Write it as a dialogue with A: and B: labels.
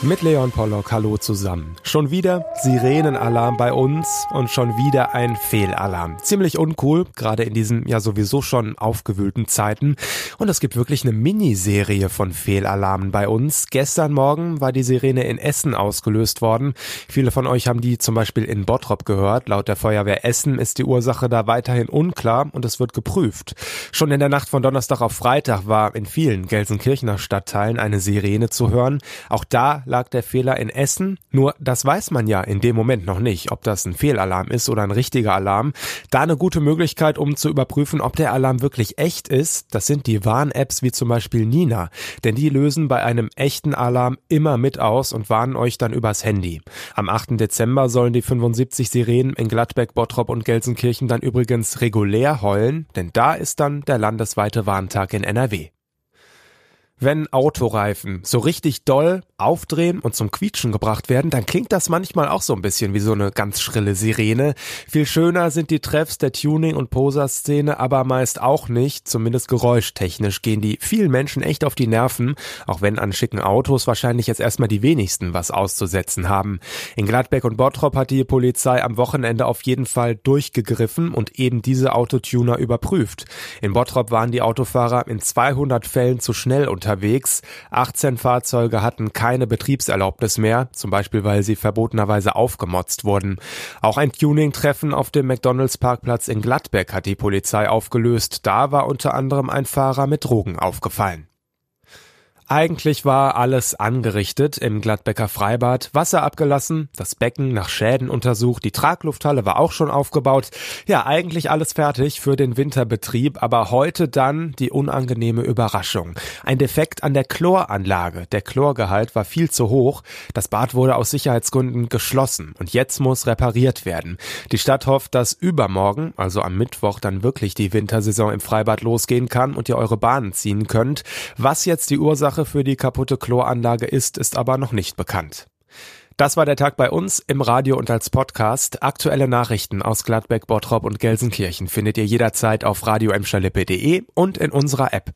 A: Mit Leon Pollock, hallo zusammen. Schon wieder Sirenenalarm bei uns und schon wieder ein Fehlalarm. Ziemlich uncool, gerade in diesen ja sowieso schon aufgewühlten Zeiten. Und es gibt wirklich eine Miniserie von Fehlalarmen bei uns. Gestern Morgen war die Sirene in Essen ausgelöst worden. Viele von euch haben die zum Beispiel in Bottrop gehört. Laut der Feuerwehr Essen ist die Ursache da weiterhin unklar und es wird geprüft. Schon in der Nacht von Donnerstag auf Freitag war in vielen Gelsenkirchener Stadtteilen eine Sirene zu hören. Auch da lag der Fehler in Essen. Nur das weiß man ja in dem Moment noch nicht, ob das ein Fehlalarm ist oder ein richtiger Alarm. Da eine gute Möglichkeit, um zu überprüfen, ob der Alarm wirklich echt ist, das sind die Warn-Apps wie zum Beispiel Nina. Denn die lösen bei einem echten Alarm immer mit aus und warnen euch dann übers Handy. Am 8. Dezember sollen die 75 Sirenen in Gladbeck, Bottrop und Gelsenkirchen dann übrigens regulär heulen, denn da ist dann der landesweite Warntag in NRW. Wenn Autoreifen so richtig doll aufdrehen und zum Quietschen gebracht werden, dann klingt das manchmal auch so ein bisschen wie so eine ganz schrille Sirene. Viel schöner sind die Treffs der Tuning- und Poser-Szene, aber meist auch nicht. Zumindest geräuschtechnisch gehen die vielen Menschen echt auf die Nerven, auch wenn an schicken Autos wahrscheinlich jetzt erstmal die wenigsten was auszusetzen haben. In Gladbeck und Bottrop hat die Polizei am Wochenende auf jeden Fall durchgegriffen und eben diese Autotuner überprüft. In Bottrop waren die Autofahrer in 200 Fällen zu schnell unterwegs. 18 Fahrzeuge hatten keine Betriebserlaubnis mehr, zum Beispiel weil sie verbotenerweise aufgemotzt wurden. Auch ein Tuning-Treffen auf dem McDonalds Parkplatz in Gladbeck hat die Polizei aufgelöst. Da war unter anderem ein Fahrer mit Drogen aufgefallen. Eigentlich war alles angerichtet im Gladbecker Freibad, Wasser abgelassen, das Becken nach Schäden untersucht, die Traglufthalle war auch schon aufgebaut. Ja, eigentlich alles fertig für den Winterbetrieb, aber heute dann die unangenehme Überraschung. Ein Defekt an der Chloranlage. Der Chlorgehalt war viel zu hoch. Das Bad wurde aus Sicherheitsgründen geschlossen und jetzt muss repariert werden. Die Stadt hofft, dass übermorgen, also am Mittwoch, dann wirklich die Wintersaison im Freibad losgehen kann und ihr eure Bahnen ziehen könnt. Was jetzt die Ursache Ursache für die kaputte Chloranlage ist, ist aber noch nicht bekannt. Das war der Tag bei uns im Radio und als Podcast. Aktuelle Nachrichten aus Gladbeck, Bottrop und Gelsenkirchen findet ihr jederzeit auf radio und in unserer App.